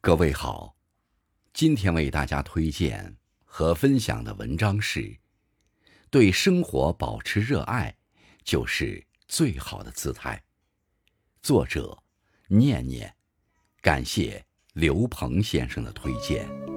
各位好，今天为大家推荐和分享的文章是：对生活保持热爱，就是最好的姿态。作者：念念，感谢刘鹏先生的推荐。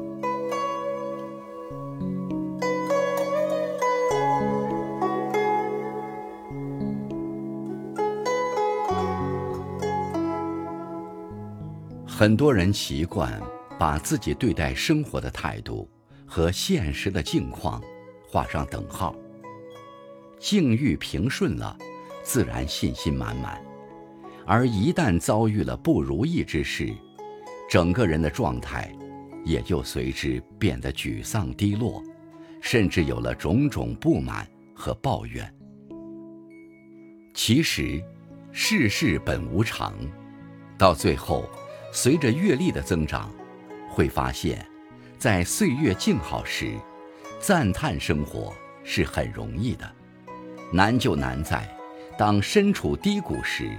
很多人习惯把自己对待生活的态度和现实的境况画上等号。境遇平顺了，自然信心满满；而一旦遭遇了不如意之事，整个人的状态也就随之变得沮丧低落，甚至有了种种不满和抱怨。其实，世事本无常，到最后。随着阅历的增长，会发现，在岁月静好时，赞叹生活是很容易的；难就难在，当身处低谷时，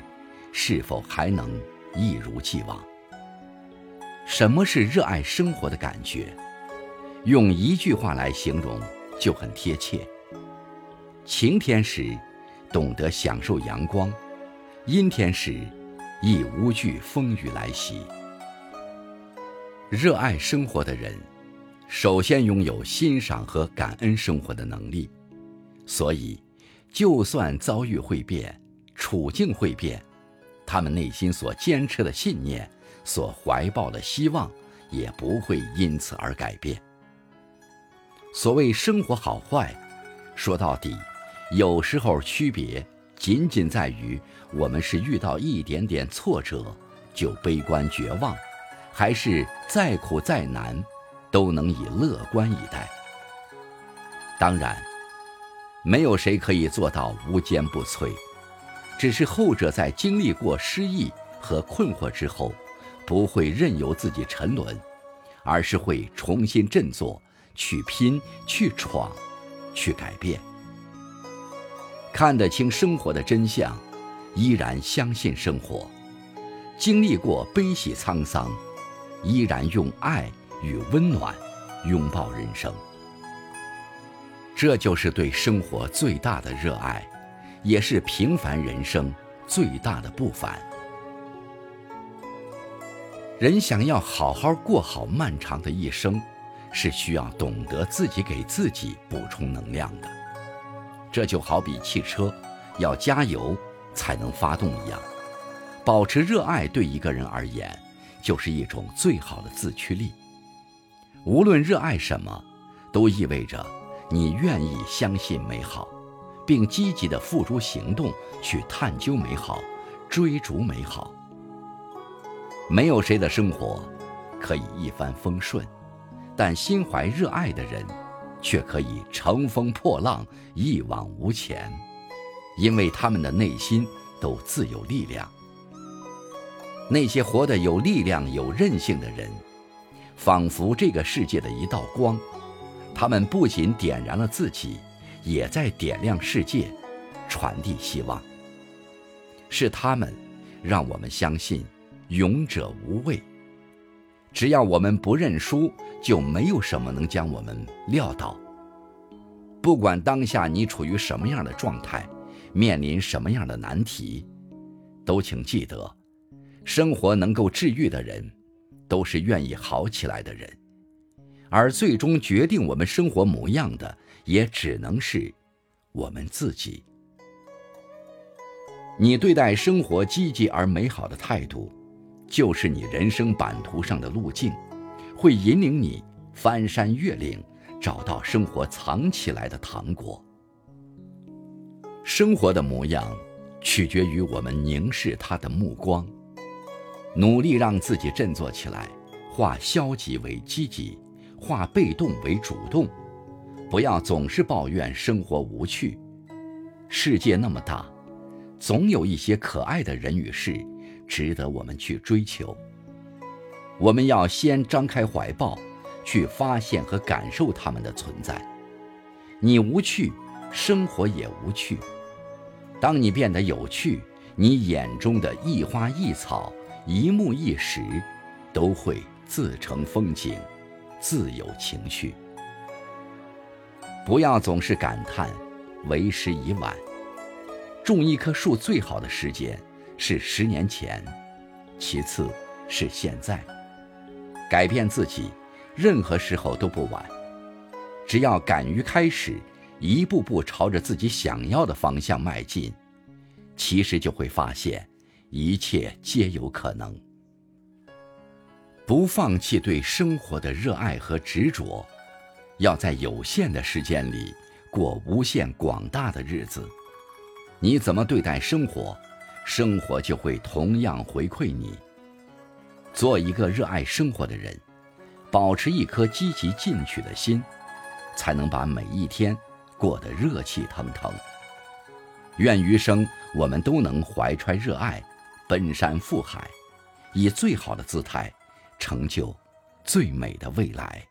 是否还能一如既往？什么是热爱生活的感觉？用一句话来形容就很贴切：晴天时，懂得享受阳光；阴天时，亦无惧风雨来袭。热爱生活的人，首先拥有欣赏和感恩生活的能力，所以，就算遭遇会变，处境会变，他们内心所坚持的信念，所怀抱的希望，也不会因此而改变。所谓生活好坏，说到底，有时候区别。仅仅在于，我们是遇到一点点挫折就悲观绝望，还是再苦再难都能以乐观以待。当然，没有谁可以做到无坚不摧，只是后者在经历过失意和困惑之后，不会任由自己沉沦，而是会重新振作，去拼，去闯，去改变。看得清生活的真相，依然相信生活；经历过悲喜沧桑，依然用爱与温暖拥抱人生。这就是对生活最大的热爱，也是平凡人生最大的不凡。人想要好好过好漫长的一生，是需要懂得自己给自己补充能量的。这就好比汽车要加油才能发动一样，保持热爱对一个人而言就是一种最好的自驱力。无论热爱什么，都意味着你愿意相信美好，并积极地付诸行动去探究美好、追逐美好。没有谁的生活可以一帆风顺，但心怀热爱的人。却可以乘风破浪，一往无前，因为他们的内心都自有力量。那些活得有力量、有韧性的人，仿佛这个世界的一道光，他们不仅点燃了自己，也在点亮世界，传递希望。是他们，让我们相信勇者无畏。只要我们不认输，就没有什么能将我们撂倒。不管当下你处于什么样的状态，面临什么样的难题，都请记得，生活能够治愈的人，都是愿意好起来的人，而最终决定我们生活模样的，也只能是我们自己。你对待生活积极而美好的态度。就是你人生版图上的路径，会引领你翻山越岭，找到生活藏起来的糖果。生活的模样，取决于我们凝视它的目光。努力让自己振作起来，化消极为积极，化被动为主动。不要总是抱怨生活无趣。世界那么大，总有一些可爱的人与事。值得我们去追求。我们要先张开怀抱，去发现和感受他们的存在。你无趣，生活也无趣。当你变得有趣，你眼中的一花一草、一木一石，都会自成风景，自有情趣。不要总是感叹为时已晚。种一棵树最好的时间是十年前，其次是现在。改变自己，任何时候都不晚。只要敢于开始，一步步朝着自己想要的方向迈进，其实就会发现，一切皆有可能。不放弃对生活的热爱和执着，要在有限的时间里过无限广大的日子。你怎么对待生活，生活就会同样回馈你。做一个热爱生活的人，保持一颗积极进取的心，才能把每一天过得热气腾腾。愿余生我们都能怀揣热爱，奔山赴海，以最好的姿态。成就最美的未来。